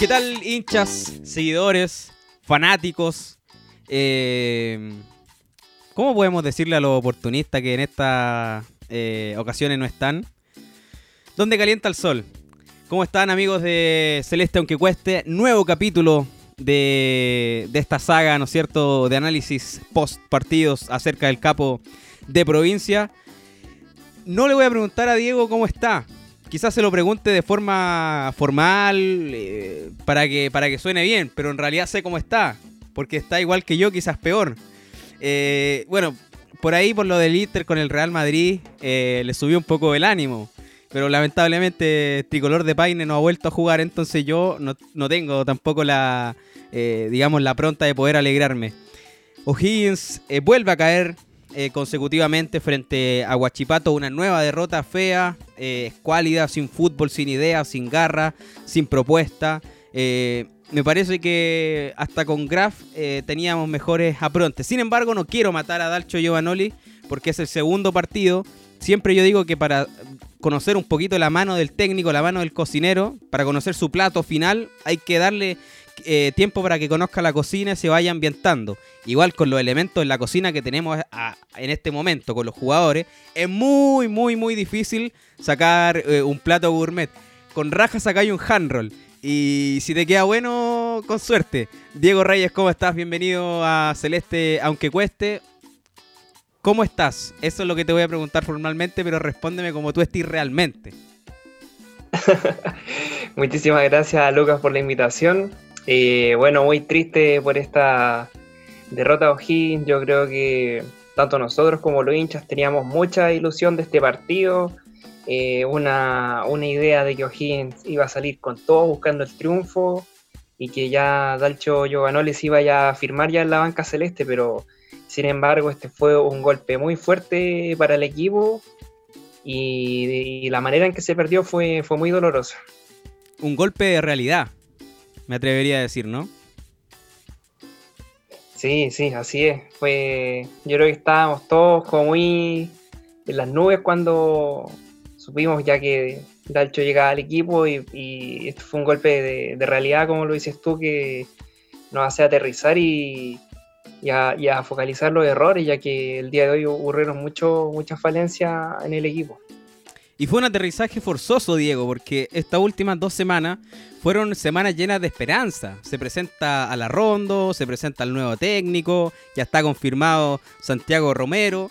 ¿Qué tal hinchas, seguidores, fanáticos? Eh, ¿Cómo podemos decirle a los oportunistas que en estas eh, ocasiones no están? ¿Dónde calienta el sol? ¿Cómo están amigos de Celeste aunque cueste? Nuevo capítulo de, de esta saga, ¿no es cierto?, de análisis post partidos acerca del capo de provincia. No le voy a preguntar a Diego cómo está. Quizás se lo pregunte de forma formal eh, para, que, para que suene bien, pero en realidad sé cómo está, porque está igual que yo, quizás peor. Eh, bueno, por ahí, por lo del Inter con el Real Madrid, eh, le subió un poco el ánimo. Pero lamentablemente Tricolor de Paine no ha vuelto a jugar, entonces yo no, no tengo tampoco la, digamos, la pronta de poder alegrarme. O'Higgins vuelve a caer eh, consecutivamente frente a Huachipato. Una nueva derrota fea, eh, escuálida, sin fútbol, sin idea, sin garra, sin propuesta. Eh, me parece que hasta con Graf teníamos mejores aprontes. Sin embargo, no quiero matar a Dalcho Giovanoli porque es el segundo partido. Siempre yo digo que para conocer un poquito la mano del técnico, la mano del cocinero, para conocer su plato final, hay que darle eh, tiempo para que conozca la cocina y se vaya ambientando. Igual con los elementos en la cocina que tenemos en este momento con los jugadores, es muy, muy, muy difícil sacar eh, un plato gourmet. Con rajas sacáis un handroll. Y si te queda bueno, con suerte. Diego Reyes, ¿cómo estás? Bienvenido a Celeste, aunque cueste. ¿Cómo estás? Eso es lo que te voy a preguntar formalmente, pero respóndeme como tú estés realmente. Muchísimas gracias, Lucas, por la invitación. Eh, bueno, muy triste por esta derrota de O'Higgins. Yo creo que tanto nosotros como los hinchas teníamos mucha ilusión de este partido. Eh, una, idea de que O'Higgins iba a salir con todo buscando el triunfo y que ya Dalcho les iba ya a firmar ya en la banca celeste, pero sin embargo este fue un golpe muy fuerte para el equipo y, y la manera en que se perdió fue, fue muy dolorosa. Un golpe de realidad, me atrevería a decir, ¿no? Sí, sí, así es. Fue, yo creo que estábamos todos como muy en las nubes cuando supimos ya que Dalcho llegaba al equipo y, esto fue un golpe de, realidad, como lo dices tú, que nos hace aterrizar y, a, focalizar los errores, ya que el día de hoy ocurrieron mucho, muchas falencias en el equipo. Y fue un aterrizaje forzoso, Diego, porque estas últimas dos semanas fueron semanas llenas de esperanza. Se presenta a la Rondo, se presenta al nuevo técnico, ya está confirmado Santiago Romero.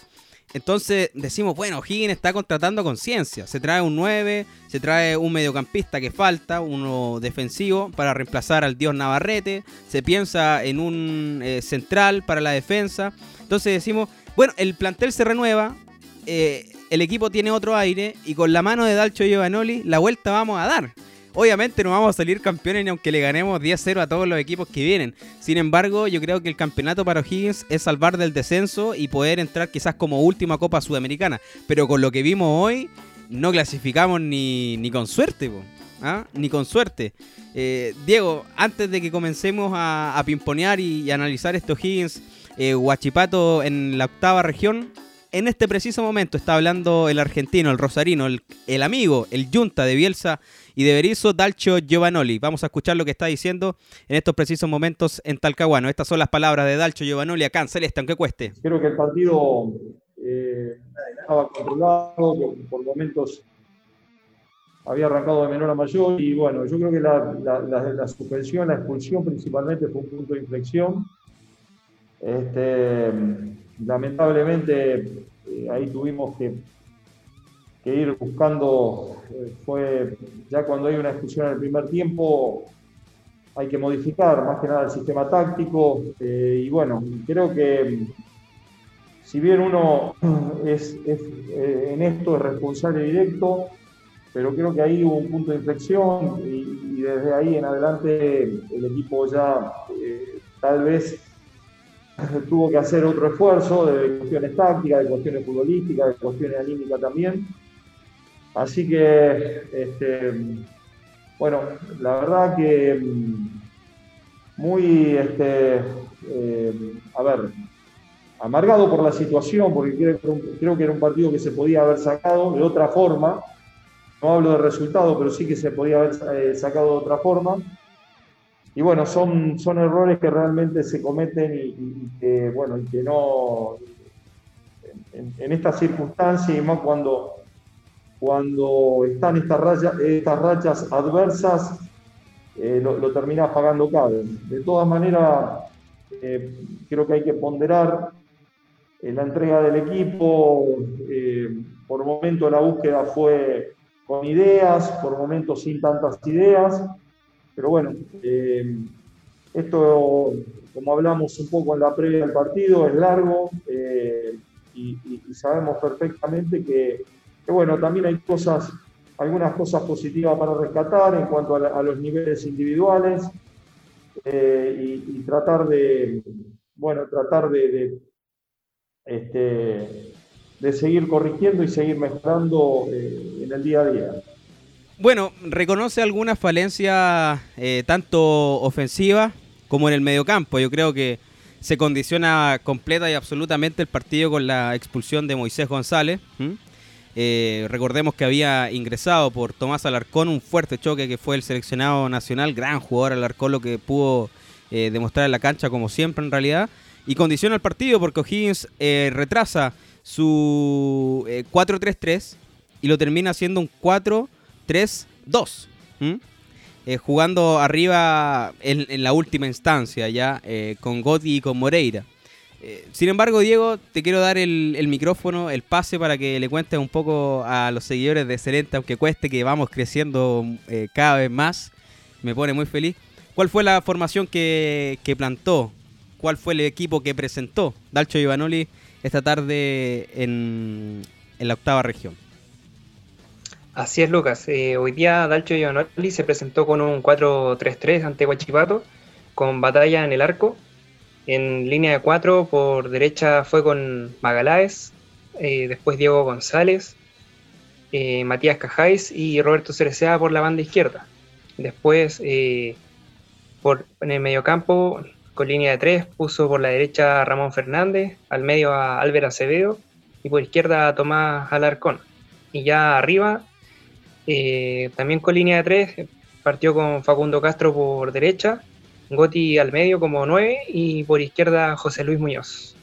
Entonces decimos, bueno, Higgins está contratando con ciencia. Se trae un 9, se trae un mediocampista que falta, uno defensivo para reemplazar al dios Navarrete. Se piensa en un eh, central para la defensa. Entonces decimos, bueno, el plantel se renueva. Eh, el equipo tiene otro aire y con la mano de Dalcho Giovanoli la vuelta vamos a dar. Obviamente no vamos a salir campeones ni aunque le ganemos 10-0 a todos los equipos que vienen. Sin embargo, yo creo que el campeonato para O'Higgins es salvar del descenso y poder entrar quizás como última Copa Sudamericana. Pero con lo que vimos hoy, no clasificamos ni, ni con suerte, ¿Ah? ni con suerte. Eh, Diego, antes de que comencemos a, a pimponear y, analizar estos O'Higgins, eh, Huachipato en la octava región, en este preciso momento está hablando el argentino, el rosarino, el, amigo, el yunta de Bielsa y de Berizzo, Dalcio Giovanoli. Vamos a escuchar lo que está diciendo en estos precisos momentos en Talcahuano. Estas son las palabras de Dalcio Giovanoli acá en Celeste, aunque cueste. Creo que el partido eh, estaba controlado, por momentos había arrancado de menor a mayor y bueno, yo creo que la, suspensión, la expulsión principalmente fue un punto de inflexión. Este, lamentablemente eh, ahí tuvimos que, ir buscando, eh, fue ya cuando hay una discusión en el primer tiempo, hay que modificar más que nada el sistema táctico eh, y bueno, creo que si bien uno es, en esto es responsable directo, pero creo que ahí hubo un punto de inflexión y, desde ahí en adelante el equipo ya tal vez tuvo que hacer otro esfuerzo de cuestiones tácticas, de cuestiones futbolísticas, de cuestiones anímicas también. Así que, este, bueno, la verdad que mm, muy, este, eh, a ver, amargado por la situación, porque creo, que era un partido que se podía haber sacado de otra forma. No hablo de resultado, pero sí que se podía haber eh, sacado de otra forma. Y bueno, son, son errores que realmente se cometen y, que, bueno, y que no, en, estas circunstancias y más cuando, cuando están estas, rayas, estas rachas adversas, eh, lo, lo pagando caro. De todas maneras, eh, creo que hay que ponderar eh, la entrega del equipo. por momentos la búsqueda fue con ideas, por momentos sin tantas ideas. Pero bueno, esto, como hablamos un poco en la previa del partido, es largo y, sabemos perfectamente que, bueno, también hay cosas algunas cosas positivas para rescatar en cuanto a, los niveles individuales eh, y, tratar de, bueno, tratar de, este, de seguir corrigiendo y seguir mejorando eh, en el día a día. Bueno, reconoce algunas falencias eh, tanto ofensivas como en el mediocampo. Yo creo que se condiciona completa y absolutamente el partido con la expulsión de Moisés González. Eh, recordemos que había ingresado por Tomás Alarcón un fuerte choque que fue el seleccionado nacional, gran jugador Alarcón, lo que pudo eh, demostrar en la cancha como siempre en realidad. Y condiciona el partido porque O'Higgins eh, retrasa su 4-3-3 y lo termina haciendo un 4-3-2. jugando arriba en, la última instancia ya con Gotti y con Moreira. Eh, sin embargo, Diego, te quiero dar el, micrófono, el pase para que le cuentes un poco a los seguidores de Excelente, aunque cueste que vamos creciendo eh, cada vez más. Me pone muy feliz. ¿Cuál fue la formación que, plantó? ¿Cuál fue el equipo que presentó Dalcho Ivanoli esta tarde en, la octava región? Así es, Lucas. Eh, hoy día Dalcho Ivanoli se presentó con un 4-3-3 ante Huachipato, con batalla en el arco en línea de cuatro, por derecha fue con Magaláes, eh, después Diego González, eh, Matías Cajáis y Roberto Cerecea por la banda izquierda. Después, por, en el mediocampo, con línea de tres, puso por la derecha a Ramón Fernández, al medio a Álvaro Acevedo y por izquierda a Tomás Alarcón. Y ya arriba, también con línea de tres, partió con Facundo Castro por derecha, Goti al medio como 9 y por izquierda José Luis Muñoz.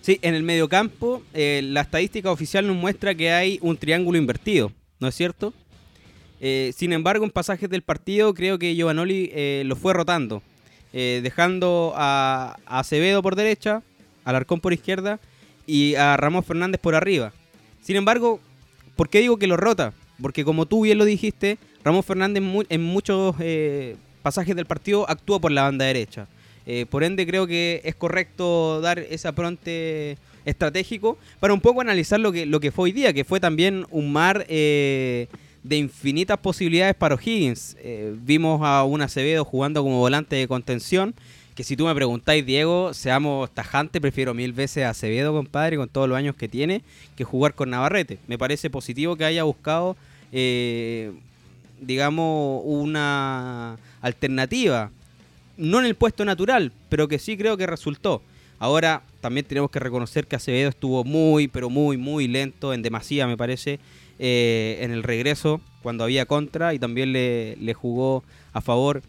Sí, en el mediocampo eh, la estadística oficial nos muestra que hay un triángulo invertido, ¿no es cierto? Eh, sin embargo, en pasajes del partido creo que Giovanoli eh, lo fue rotando, dejando a, a, Acevedo por derecha, al Arcón por izquierda y a Ramón Fernández por arriba. Sin embargo, ¿por qué digo que lo rota? Porque como tú bien lo dijiste, Ramón Fernández en muchos pasajes del partido actúa por la banda derecha. Eh, por ende, creo que es correcto dar ese apronte estratégico para un poco analizar lo que, lo que fue hoy día, que fue también un mar eh, de infinitas posibilidades para O'Higgins. Eh, vimos a un Acevedo jugando como volante de contención, que si tú me preguntáis, Diego, seamos tajantes, prefiero mil veces a Acevedo, compadre, con todos los años que tiene, que jugar con Navarrete. Me parece positivo que haya buscado digamos, una alternativa. No en el puesto natural, pero que sí creo que resultó. Ahora también tenemos que reconocer que Acevedo estuvo muy, pero muy, muy lento, en demasía me parece, eh, en el regreso, cuando había contra, y también le, jugó a favor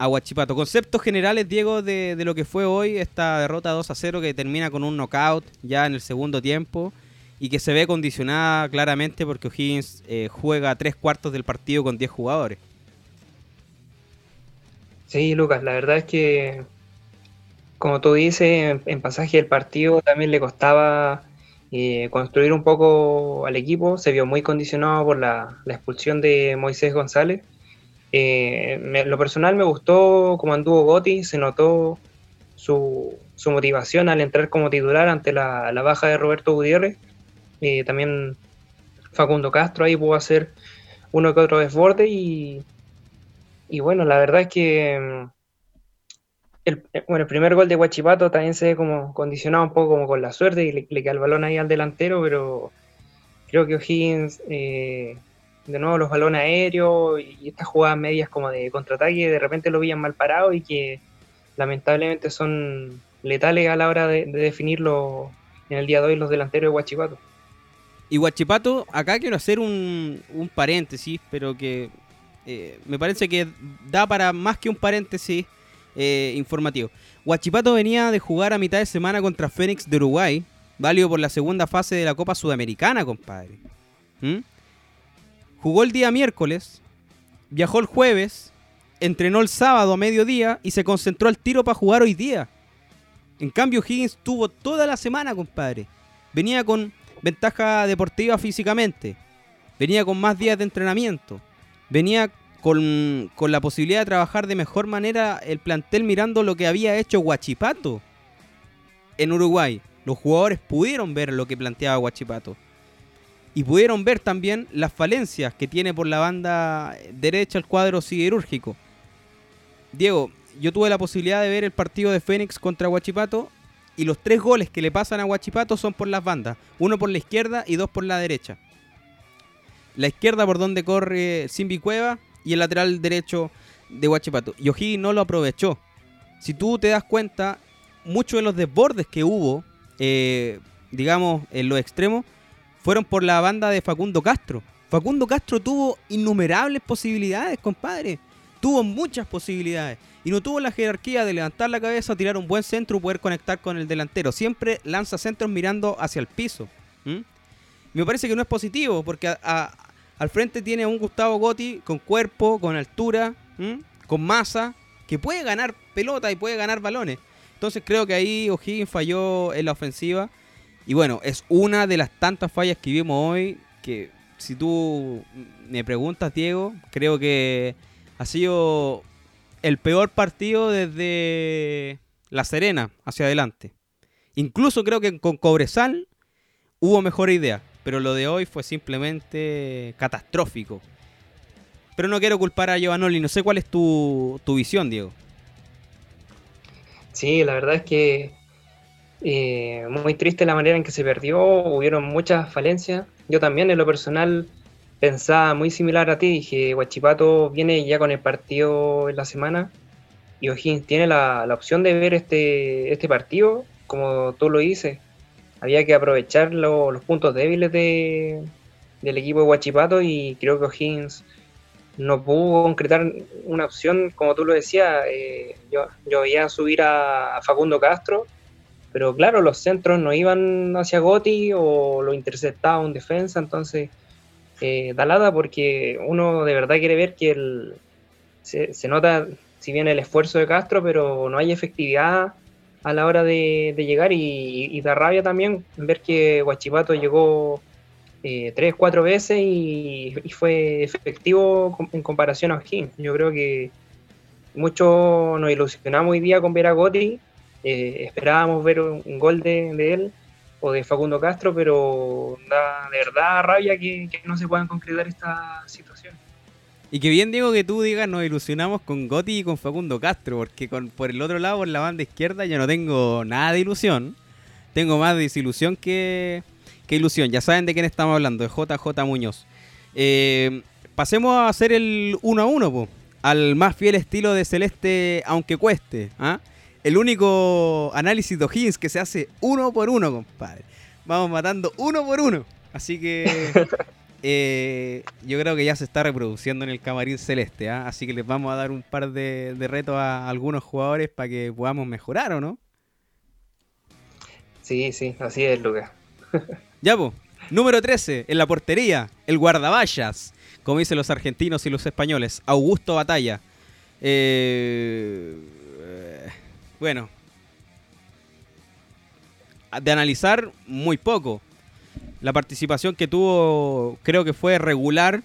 a Huachipato. Conceptos generales, Diego, de, de, lo que fue hoy, esta derrota 2 a 0 que termina con un knockout ya en el segundo tiempo y que se ve condicionada claramente porque O'Higgins eh, juega tres cuartos del partido con 10 jugadores. Sí, Lucas, la verdad es que, como tú dices, en, pasaje del partido también le costaba eh, construir un poco al equipo, se vio muy condicionado por la, expulsión de Moisés González. Eh, lo personal me gustó como anduvo Gotti, se notó su, motivación al entrar como titular ante la, baja de Roberto Gutiérrez. Eh, también Facundo Castro ahí pudo hacer uno que otro desborde y, y bueno, la verdad es que mm, el, eh, bueno, el primer gol de Guachipato también se ve como condicionado un poco como con la suerte y le, queda el balón ahí al delantero, pero creo que O'Higgins, eh, de nuevo los balones aéreos y estas jugadas medias como de contraataque, de repente lo veían mal parado y que lamentablemente son letales a la hora de, de definirlo en el día de hoy los delanteros de Guachipato. Y Guachipato, acá quiero hacer un, paréntesis, pero que eh, me parece que da para más que un paréntesis eh, informativo. Huachipato venía de jugar a mitad de semana contra Fénix de Uruguay, válido por la segunda fase de la Copa Sudamericana, compadre. ¿Mm? Jugó el día miércoles, viajó el jueves, entrenó el sábado a mediodía y se concentró al tiro para jugar hoy día. En cambio, Higgins tuvo toda la semana, compadre. Venía con ventaja deportiva físicamente. Venía con más días de entrenamiento. Venía con, con, la posibilidad de trabajar de mejor manera el plantel mirando lo que había hecho Huachipato en Uruguay. Los jugadores pudieron ver lo que planteaba Huachipato. Y pudieron ver también las falencias que tiene por la banda derecha el cuadro siderúrgico. Diego, yo tuve la posibilidad de ver el partido de Fénix contra Huachipato y los tres goles que le pasan a Huachipato son por las bandas. Uno por la izquierda y dos por la derecha. La izquierda por donde corre Simbi Cueva y el lateral derecho de Huachipato. Y no lo aprovechó. Si tú te das cuenta, muchos de los desbordes que hubo, eh, digamos, en los extremos, fueron por la banda de Facundo Castro. Facundo Castro tuvo innumerables posibilidades, compadre. Tuvo muchas posibilidades. Y no tuvo la jerarquía de levantar la cabeza, tirar un buen centro y poder conectar con el delantero. Siempre lanza centros mirando hacia el piso. Me parece que no es positivo, porque al frente tiene a un Gustavo Gotti con cuerpo, con altura, con masa, que puede ganar pelota y puede ganar balones. Entonces creo que ahí O'Higgins falló en la ofensiva. Y bueno, es una de las tantas fallas que vimos hoy que si tú me preguntas, Diego, creo que ha sido el peor partido desde La Serena hacia adelante. Incluso creo que con Cobresal hubo mejor idea, pero lo de hoy fue simplemente catastrófico. Pero no quiero culpar a Giovanoli, no sé cuál es tu, visión, Diego. Sí, la verdad es que eh, muy triste la manera en que se perdió, hubieron muchas falencias. Yo también en lo personal pensaba muy similar a ti, dije, Guachipato viene ya con el partido en la semana y O'Higgins tiene la, opción de ver este, este partido, como tú lo dices. Había que aprovechar los puntos débiles de, del equipo de Guachipato y creo que O'Higgins no pudo concretar una opción, como tú lo decías, eh, yo, yo veía subir a, Facundo Castro, pero claro, los centros no iban hacia Goti o lo interceptaba un defensa, entonces eh, Dalada porque uno de verdad quiere ver que se, nota, si bien el esfuerzo de Castro, pero no hay efectividad a la hora de, llegar y, da rabia también ver que Guachipato llegó eh, tres, cuatro veces y, fue efectivo en comparación a O'Higgins. Yo creo que mucho nos ilusionamos hoy día con ver a Gotti, eh, esperábamos ver un, gol de, él o de Facundo Castro, pero da de verdad rabia que, no se puedan concretar esta situación. Y que bien digo que tú digas nos ilusionamos con Gotti y con Facundo Castro, porque con, por el otro lado, por la banda izquierda, yo no tengo nada de ilusión. Tengo más desilusión que, que ilusión. Ya saben de quién estamos hablando, de JJ Muñoz. Eh, pasemos a hacer el 1 a 1, al más fiel estilo de Celeste, aunque cueste. ¿ah? El único análisis de O'Higgins que se hace uno por uno, compadre. Vamos matando uno por uno. Así que eh, yo creo que ya se está reproduciendo en el camarín celeste. ¿ah? Así que les vamos a dar un par de, retos a algunos jugadores para que podamos mejorar, ¿o no? Sí, sí, así es, Lucas. ya, pues. Número 13, en la portería, el guardaballas, como dicen los argentinos y los españoles, Augusto Batalla. Eh bueno, de analizar muy poco. La participación que tuvo creo que fue regular.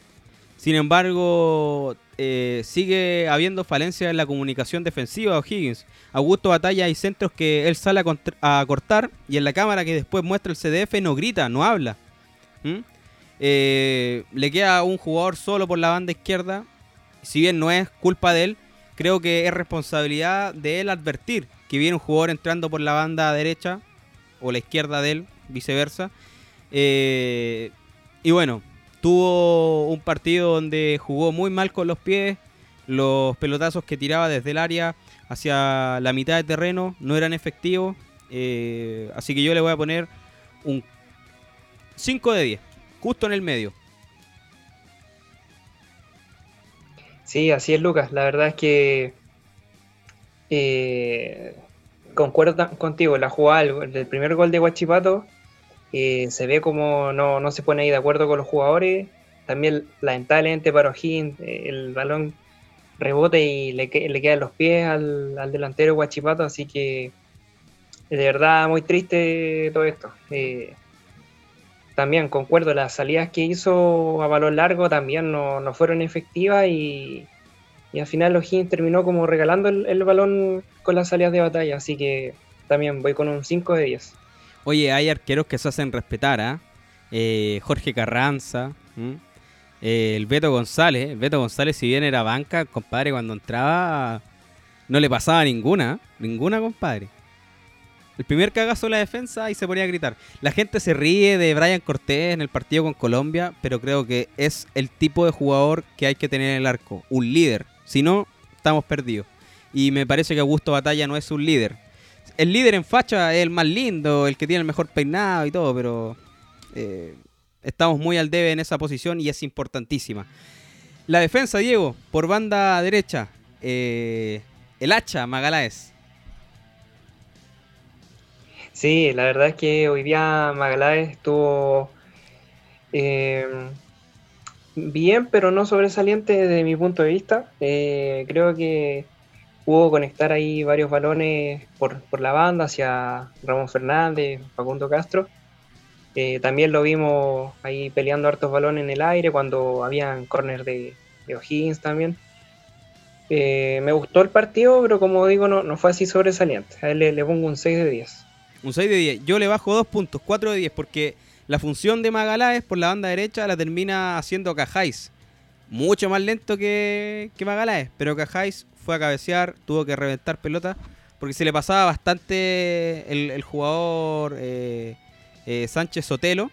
Sin embargo, eh, sigue habiendo falencia en la comunicación defensiva de O'Higgins. Augusto Batalla hay centros que él sale a, cortar y en la cámara que después muestra el CDF no grita, no habla. ¿Mm? Eh, le queda un jugador solo por la banda izquierda. Si bien no es culpa de él, creo que es responsabilidad de él advertir que viene un jugador entrando por la banda derecha o la izquierda de él, viceversa. Eh, y bueno, tuvo un partido donde jugó muy mal con los pies, los pelotazos que tiraba desde el área hacia la mitad de terreno no eran efectivos, eh, así que yo le voy a poner un 5 de 10, justo en el medio. Sí, así es, Lucas. La verdad es que eh, concuerdo contigo. La jugada del primer gol de Guachipato eh, se ve como no, no, se pone ahí de acuerdo con los jugadores. También, lamentablemente, para O'Higgins, eh, el balón rebote y le, le quedan los pies al, al, delantero Guachipato. Así que, de verdad, muy triste todo esto. Eh, también concuerdo, las salidas que hizo a balón largo también no, no fueron efectivas y, y, al final O'Higgins terminó como regalando el, balón con las salidas de batalla, así que también voy con un 5 de 10. Oye, hay arqueros que se hacen respetar, ¿ah? ¿eh? Jorge Carranza, eh, el Beto González, el Beto González si bien era banca, compadre, cuando entraba no le pasaba ninguna, ninguna compadre. El primer cagazo de la defensa y se ponía a gritar. La gente se ríe de Brian Cortés en el partido con Colombia, pero creo que es el tipo de jugador que hay que tener en el arco. Un líder. Si no, estamos perdidos. Y me parece que Augusto Batalla no es un líder. El líder en facha es el más lindo, el que tiene el mejor peinado y todo, pero eh, estamos muy al debe en esa posición y es importantísima. La defensa, Diego, por banda derecha. Eh, el hacha, Magaláes. Sí, la verdad es que hoy día Magaláes estuvo eh, bien, pero no sobresaliente desde mi punto de vista. Eh, creo que pudo conectar ahí varios balones por, por, la banda hacia Ramón Fernández, Facundo Castro. Eh, también lo vimos ahí peleando hartos balones en el aire cuando habían corners de, de O'Higgins también. Me gustó el partido, pero como digo, no, no fue así sobresaliente. A él le, le pongo un 6 de 10. Un 6 de 10. Yo le bajo dos puntos, 4 de 10, porque la función de Magaláes por la banda derecha la termina haciendo Cajáis. Mucho más lento que, que Magaláes, pero Cajáis fue a cabecear, tuvo que reventar pelota, porque se le pasaba bastante el, jugador eh, eh, Sánchez Sotelo,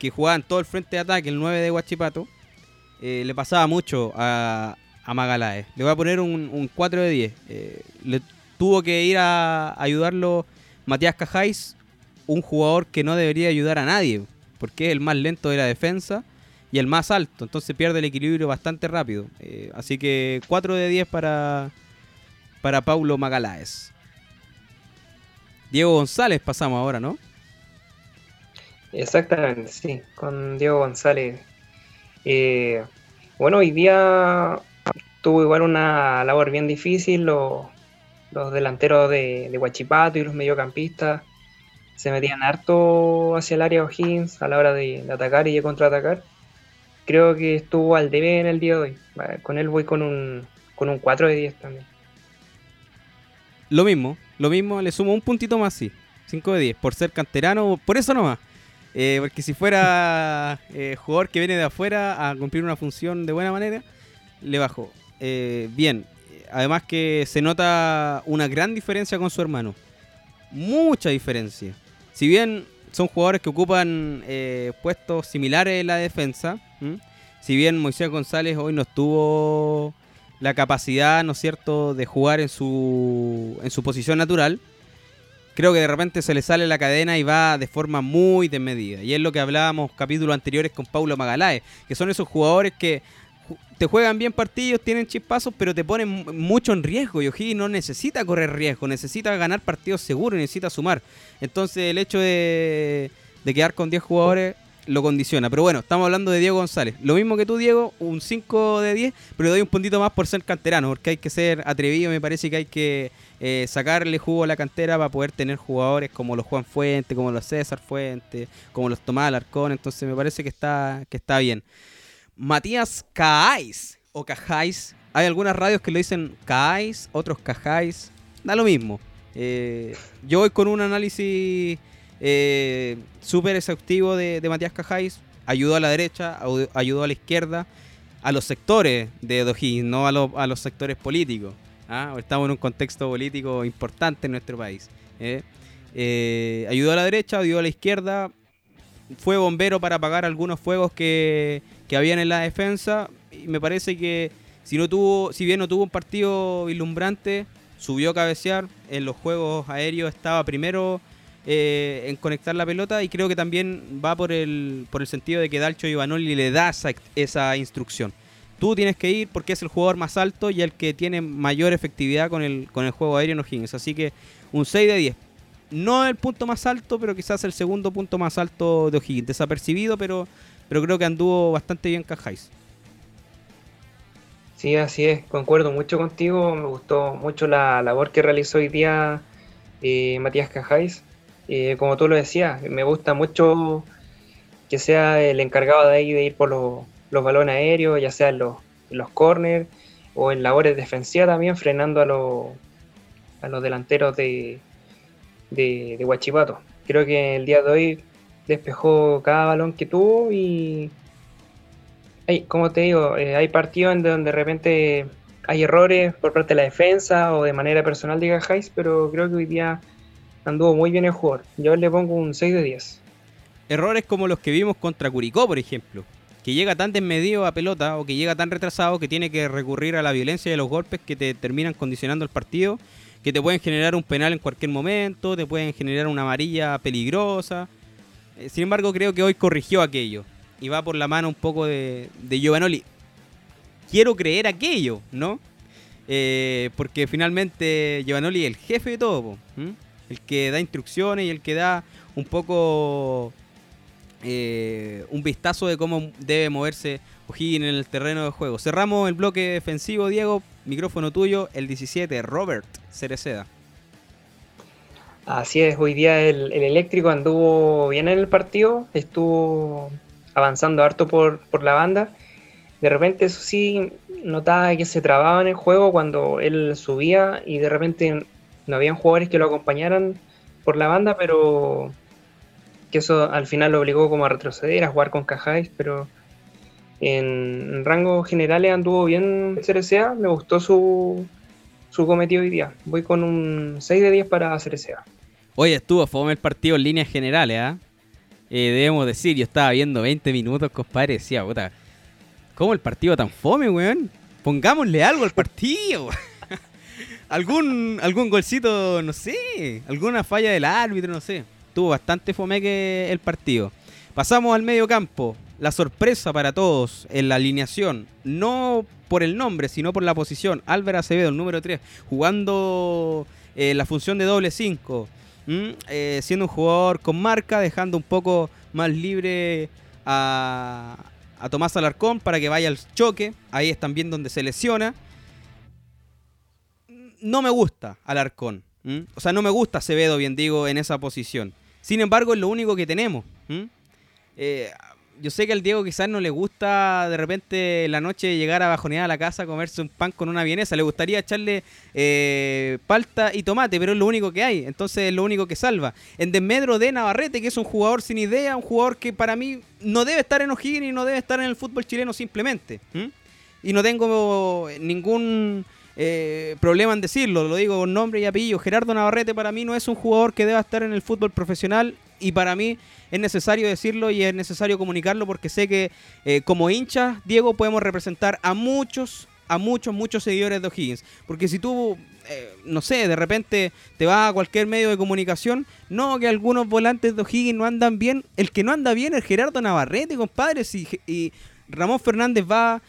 que jugaba en todo el frente de ataque, el 9 de Guachipato. Eh, le pasaba mucho a, a Magaláes. Le voy a poner un, un 4 de 10. le tuvo que ir a ayudarlo Matías Cajáis, un jugador que no debería ayudar a nadie, porque es el más lento de la defensa y el más alto, entonces pierde el equilibrio bastante rápido. Eh, así que 4 de 10 para, para Paulo Magaláes. Diego González pasamos ahora, ¿no? Exactamente, sí, con Diego González. Eh, bueno, hoy día tuvo igual una labor bien difícil, lo, los delanteros de, de Huachipato y los mediocampistas se metían harto hacia el área O'Higgins a la hora de, de, atacar y de contraatacar. Creo que estuvo al debe en el día de hoy. Con él voy con un, con un 4 de 10 también. Lo mismo, lo mismo, le sumo un puntito más, sí. 5 de 10, por ser canterano, por eso nomás. Eh, porque si fuera eh, jugador que viene de afuera a cumplir una función de buena manera, le bajo. Eh, bien, además que se nota una gran diferencia con su hermano. Mucha diferencia. Si bien son jugadores que ocupan eh, puestos similares en la defensa, si bien Moisés González hoy no tuvo la capacidad, ¿no es cierto?, de jugar en su, en su posición natural, creo que de repente se le sale la cadena y va de forma muy desmedida. Y es lo que hablábamos capítulos anteriores con Paulo Magaláes, que son esos jugadores que te juegan bien partidos, tienen chispazos, pero te ponen mucho en riesgo. Y O'Higgins no necesita correr riesgo, necesita ganar partidos seguros, necesita sumar. Entonces el hecho de, quedar con 10 jugadores lo condiciona. Pero bueno, estamos hablando de Diego González. Lo mismo que tú, Diego, un 5 de 10, pero le doy un puntito más por ser canterano, porque hay que ser atrevido, me parece que hay que eh, sacarle jugo a la cantera para poder tener jugadores como los Juan Fuente, como los César Fuente, como los Tomás Alarcón. Entonces me parece que está, que está bien. Matías Caáis o Cajáis. Hay algunas radios que le dicen Caáis, otros Cajáis. Da lo mismo. Eh, yo voy con un análisis eh, súper exhaustivo de, Matías Cajáis. Ayudó a la derecha, ayudó a la izquierda, a los sectores de Dojí, no a, a, los sectores políticos. ¿ah? Estamos en un contexto político importante en nuestro país. ¿eh? Eh, ayudó a la derecha, ayudó a la izquierda. Fue bombero para apagar algunos fuegos que, que habían en la defensa. Y me parece que si no tuvo, si bien no tuvo un partido vislumbrante, subió a cabecear. En los juegos aéreos estaba primero eh, en conectar la pelota y creo que también va por el, por el sentido de que Dalcho Ivanoli le da esa, esa instrucción. Tú tienes que ir porque es el jugador más alto y el que tiene mayor efectividad con el, con el juego aéreo en O'Higgins. Así que un 6 de 10. No el punto más alto, pero quizás el segundo punto más alto de O'Higgins. Desapercibido, pero, pero creo que anduvo bastante bien Cajáis. Sí, así es, concuerdo mucho contigo. Me gustó mucho la labor que realizó hoy día eh, Matías Cajáis. Eh, como tú lo decías, me gusta mucho que sea el encargado de ahí de ir por los, los balones aéreos, ya sea en los, los corners o en labores defensivas también, frenando a, los, a los delanteros de, de, de Huachipato. Creo que el día de hoy despejó cada balón que tuvo y, hay, como te digo, eh, hay partidos en donde de repente hay errores por parte de la defensa o de manera personal de Gajáis, pero creo que hoy día anduvo muy bien el jugador. Yo le pongo un 6 de 10. Errores como los que vimos contra Curicó, por ejemplo que llega tan desmedido a pelota o que llega tan retrasado que tiene que recurrir a la violencia de los golpes que te terminan condicionando el partido, que te pueden generar un penal en cualquier momento, te pueden generar una amarilla peligrosa. Eh, sin embargo, creo que hoy corrigió aquello y va por la mano un poco de, de Giovanoli. Quiero creer aquello, ¿no? Eh, porque finalmente Giovanoli es el jefe de todo, el que da instrucciones y el que da un poco eh, un vistazo de cómo debe moverse O'Higgins en el terreno de juego. Cerramos el bloque defensivo, Diego. Micrófono tuyo, el 17, Robert Cereceda. Así es, hoy día el, eléctrico anduvo bien en el partido, estuvo avanzando harto por, por la banda. De repente, eso sí, notaba que se trababa en el juego cuando él subía y de repente no habían jugadores que lo acompañaran por la banda, pero que eso al final lo obligó como a retroceder, a jugar con Cajáis, pero en, rangos generales anduvo bien CRCA, me gustó su, su cometido hoy día. Voy con un 6 de 10 para CRCA. Oye, estuvo fome el partido en líneas generales, ¿ah? ¿eh? debemos decir, yo estaba viendo 20 minutos, compadre, decía, puta, ¿cómo el partido tan fome, weón? Pongámosle algo al partido. algún, algún golcito, no sé, alguna falla del árbitro, no sé tuvo bastante fomeque el partido. Pasamos al medio campo. La sorpresa para todos en la alineación, no por el nombre, sino por la posición. Álvaro Acevedo, el número 3, jugando eh, la función de doble 5. Eh, siendo un jugador con marca, dejando un poco más libre a, a Tomás Alarcón para que vaya al choque. Ahí es también donde se lesiona. No me gusta Alarcón. O sea, no me gusta Acevedo, bien digo, en esa posición. Sin embargo, es lo único que tenemos. Eh, yo sé que al Diego quizás no le gusta de repente la noche llegar a bajonear a la casa, comerse un pan con una vienesa. Le gustaría echarle eh, palta y tomate, pero es lo único que hay. Entonces es lo único que salva. En desmedro de Navarrete, que es un jugador sin idea, un jugador que para mí no debe estar en O'Higgins y no debe estar en el fútbol chileno simplemente. Y no tengo ningún eh, problema en decirlo, lo digo con nombre y apellido. Gerardo Navarrete para mí no es un jugador que deba estar en el fútbol profesional y para mí es necesario decirlo y es necesario comunicarlo porque sé que eh, como hincha, Diego, podemos representar a muchos, a muchos, muchos seguidores de O'Higgins. Porque si tú, eh, no sé, de repente te vas a cualquier medio de comunicación, no, que algunos volantes de O'Higgins no andan bien. El que no anda bien es Gerardo Navarrete, compadre. y Ramón Fernández va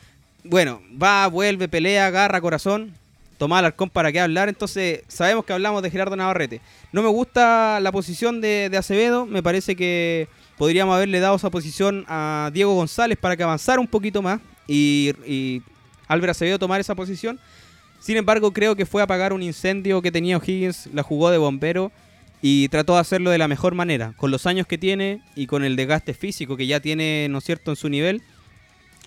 bueno, va, vuelve, pelea, agarra, corazón. Tomás Alarcón para qué hablar. Entonces, sabemos que hablamos de Gerardo Navarrete. No me gusta la posición de, Acevedo. Me parece que podríamos haberle dado esa posición a Diego González para que avanzara un poquito más y, y Álvaro Acevedo tomar esa posición. Sin embargo, creo que fue a apagar un incendio que tenía O'Higgins, la jugó de bombero y trató de hacerlo de la mejor manera. Con los años que tiene y con el desgaste físico que ya tiene, ¿no es cierto?, en su nivel.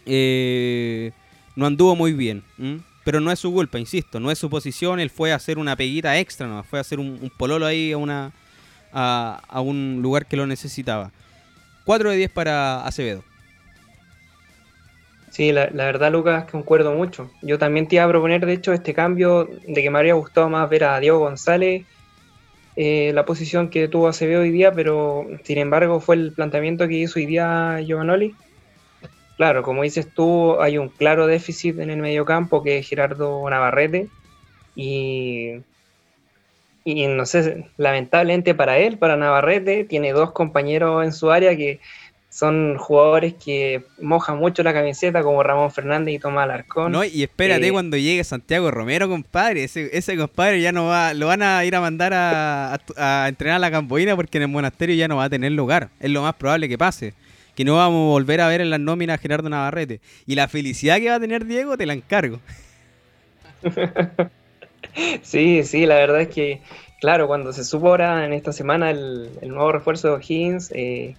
Eh, no anduvo muy bien. Pero no es su culpa, insisto, no es su posición. Él fue a hacer una peguita extra, ¿no? fue a hacer un, pololo ahí a, una, a, un lugar que lo necesitaba. 4 de 10 para Acevedo. Sí, la, verdad, Lucas, concuerdo mucho. Yo también te iba a proponer, de hecho, este cambio de que me habría gustado más ver a Diego González, eh, la posición que tuvo Acevedo hoy día, pero sin embargo fue el planteamiento que hizo hoy día Giovanoli Claro, como dices tú, hay un claro déficit en el mediocampo que es Gerardo Navarrete. Y, y no sé, lamentablemente para él, para Navarrete, tiene dos compañeros en su área que son jugadores que mojan mucho la camiseta, como Ramón Fernández y Tomás Alarcón. No, y espérate Eh, cuando llegue Santiago Romero, compadre. Ese, ese compadre ya no va, lo van a ir a mandar a, a- a entrenar a la camboína porque en el monasterio ya no va a tener lugar. Es lo más probable que pase. Que no vamos a volver a ver en las nóminas a Gerardo Navarrete. Y la felicidad que va a tener Diego te la encargo. Sí, sí, la verdad es que, claro, cuando se supo ahora en esta semana el, el nuevo refuerzo de O'Higgins, eh,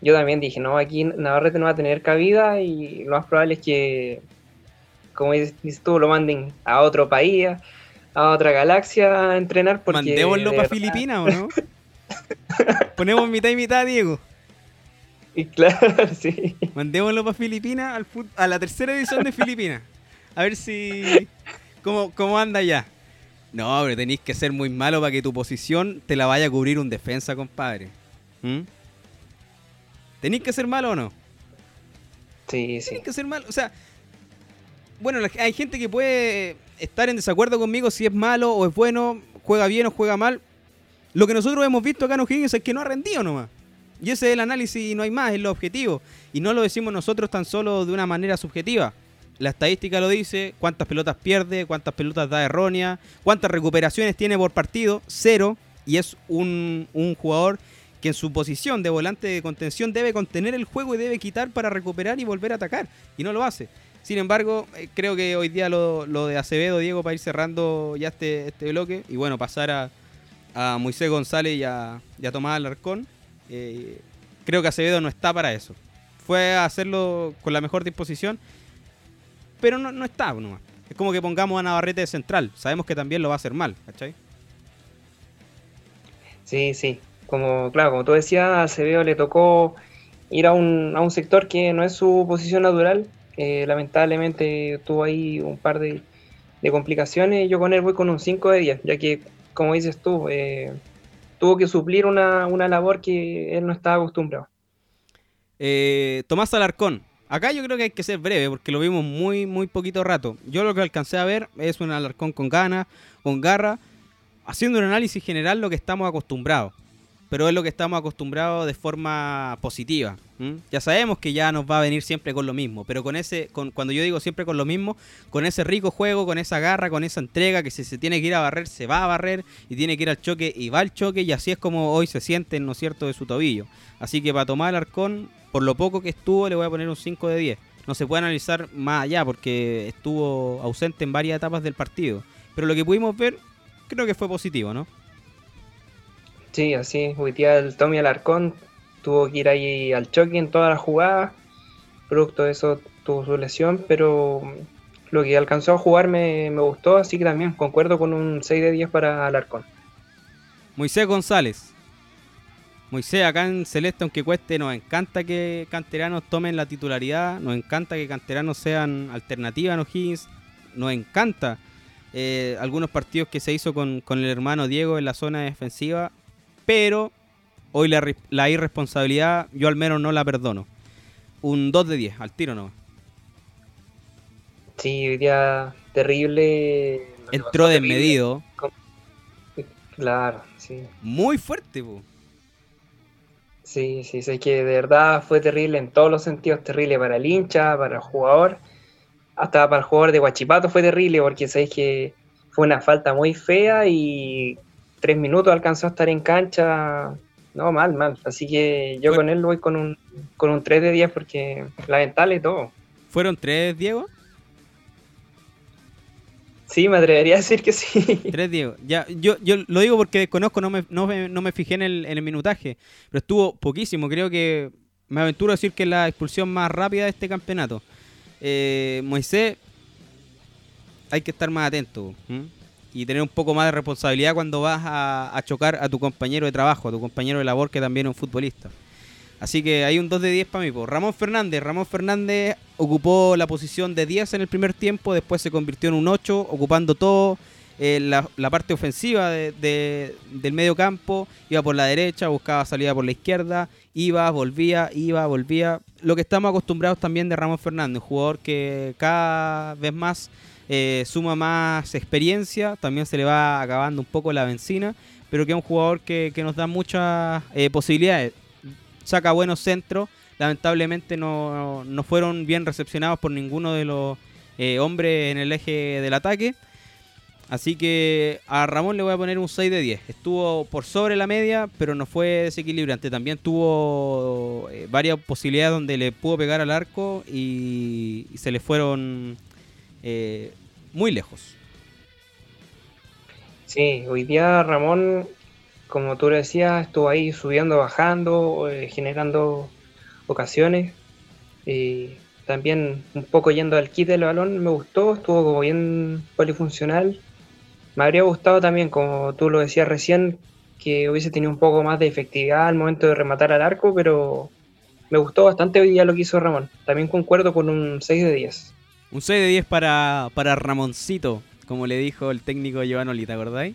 yo también dije, no, aquí Navarrete no va a tener cabida y lo más probable es que, como dices tú, lo manden a otro país, a, otra galaxia a entrenar. Porque Mandémoslo para Filipinas, ¿o no? Ponemos mitad y mitad, Diego. Y claro, sí. Mandémoslo para Filipinas, al fut- a la tercera edición de Filipinas. A ver si. ¿Cómo, cómo anda ya? No, pero tenéis que ser muy malo para que tu posición te la vaya a cubrir un defensa, compadre. ¿Mm? ¿Tenéis que ser malo o no? Sí, sí. Tenéis que ser malo. O sea, bueno, hay gente que puede estar en desacuerdo conmigo si es malo o es bueno, juega bien o juega mal. Lo que nosotros hemos visto acá en O'Higgins es que no ha rendido nomás. Y ese es el análisis y no hay más, es lo objetivo. Y no lo decimos nosotros tan solo de una manera subjetiva. La estadística lo dice, cuántas pelotas pierde, cuántas pelotas da errónea, cuántas recuperaciones tiene por partido, cero. Y es un, un jugador que en su posición de volante de contención debe contener el juego y debe quitar para recuperar y volver a atacar. Y no lo hace. Sin embargo, eh, creo que hoy día lo, lo de Acevedo, Diego, para ir cerrando ya este, este bloque y bueno, pasar a, a Moisés González y a, y a Tomás Alarcón, creo que Acevedo no está para eso. Fue a hacerlo con la mejor disposición, pero no, no está nomás. Es como que pongamos a Navarrete de central. Sabemos que también lo va a hacer mal, ¿cachai? Sí, sí. Como, claro, como tú decías, a Acevedo le tocó ir a un, a un sector que no es su posición natural. Eh, lamentablemente tuvo ahí un par de, de complicaciones. Yo con él voy con un 5 de 10, ya que, como dices tú, eh, tuvo que suplir una, una labor que él no estaba acostumbrado. Eh, Tomás Alarcón. Acá yo creo que hay que ser breve porque lo vimos muy, muy poquito rato. Yo lo que alcancé a ver es un Alarcón con ganas, con garra, haciendo un análisis general lo que estamos acostumbrados. Pero es lo que estamos acostumbrados de forma positiva. Ya sabemos que ya nos va a venir siempre con lo mismo, pero con ese, con, cuando yo digo siempre con lo mismo, con ese rico juego, con esa garra, con esa entrega, que si se tiene que ir a barrer, se va a barrer, y tiene que ir al choque, y va al choque, y así es como hoy se siente, ¿no es cierto?, de su tobillo. Así que para tomar el arcón, por lo poco que estuvo, le voy a poner un 5 de 10. No se puede analizar más allá porque estuvo ausente en varias etapas del partido. Pero lo que pudimos ver, creo que fue positivo, ¿no? Sí, así, hoy día el Tommy Alarcón tuvo que ir ahí al choque en todas las jugadas, producto de eso tuvo su lesión, pero lo que alcanzó a jugar me, gustó, así que también concuerdo con un 6 de 10 para Alarcón. Moisés González. Moisés, acá en Celeste, aunque cueste, nos encanta que canteranos tomen la titularidad, nos encanta que canteranos sean alternativa en O'Higgins, nos encanta eh, algunos partidos que se hizo con el hermano Diego en la zona defensiva, pero hoy la, irresponsabilidad yo al menos no la perdono. Un 2 de 10, al tiro no. Sí, hoy día terrible. Entró desmedido, Claro, sí. muy fuerte, po. Sí, sí, sé que de verdad fue terrible en todos los sentidos, terrible para el hincha, para el jugador, hasta para el jugador de Guachipato fue terrible porque sabéis que fue una falta muy fea y tres minutos alcanzó a estar en cancha, no, mal, mal, así que yo con él voy con un, con un 3 de 10 porque lamentable todo. ¿Fueron tres, Diego? Sí, me atrevería a decir que sí. Tres Diego. Ya, yo, yo lo digo porque desconozco, no me, no me, no me fijé en el, en el minutaje. Pero estuvo poquísimo. Creo que me aventuro a decir que es la expulsión más rápida de este campeonato. Eh, Moisés, hay que estar más atento. Y tener un poco más de responsabilidad cuando vas a, chocar a tu compañero de trabajo, a tu compañero de labor, que también es un futbolista. Así que hay un 2 de 10 para mí. po. Ramón Fernández. Ramón Fernández ocupó la posición de 10 en el primer tiempo, después se convirtió en un 8, ocupando todo eh, la, parte ofensiva de- del medio campo. Iba por la derecha, buscaba salida por la izquierda, iba, volvía, iba, volvía. Lo que estamos acostumbrados también de Ramón Fernández, un jugador que cada vez más eh, suma más experiencia, también se le va acabando un poco la benzina, pero que es un jugador que, que nos da muchas eh, posibilidades saca buenos centros, lamentablemente no, no fueron bien recepcionados por ninguno de los eh, hombres en el eje del ataque. Así que a Ramón le voy a poner un 6 de 10. Estuvo por sobre la media, pero no fue desequilibrante. También tuvo eh, varias posibilidades donde le pudo pegar al arco y, se le fueron eh, muy lejos. Sí, hoy día Ramón, como tú lo decías, estuvo ahí subiendo, bajando, eh, generando ocasiones. Y también un poco yendo al kit del balón, me gustó, estuvo como bien polifuncional me habría gustado también, como tú lo decías recién, que hubiese tenido un poco más de efectividad al momento de rematar al arco, pero me gustó bastante hoy día lo que hizo Ramón. También concuerdo con un 6 de 10. Un 6 de 10 para, para Ramoncito, como le dijo el técnico Giovanoli, ¿te acordáis?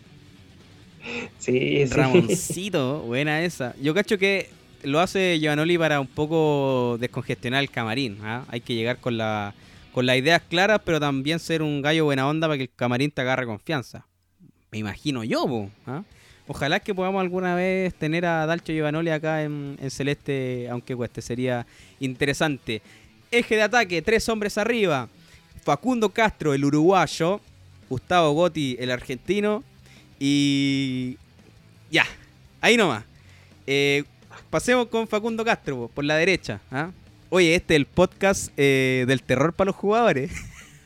Sí, sí. Ramoncito, buena esa. Yo cacho que lo hace Giovanoli para un poco descongestionar el camarín. ¿ah? Hay que llegar con, la, con las ideas claras, pero también ser un gallo buena onda para que el camarín te agarre confianza me imagino yo, ¿ah? Ojalá que podamos alguna vez tener a Dalcho Giovanoli acá en, Celeste, aunque cueste, sería interesante. Eje de ataque, tres hombres arriba. Facundo Castro, el uruguayo. Gustavo Gotti, el argentino. Y. Ya, ahí nomás. Eh, pasemos con Facundo Castro, por la derecha. ¿ah? Oye, este es el podcast eh, del terror para los jugadores.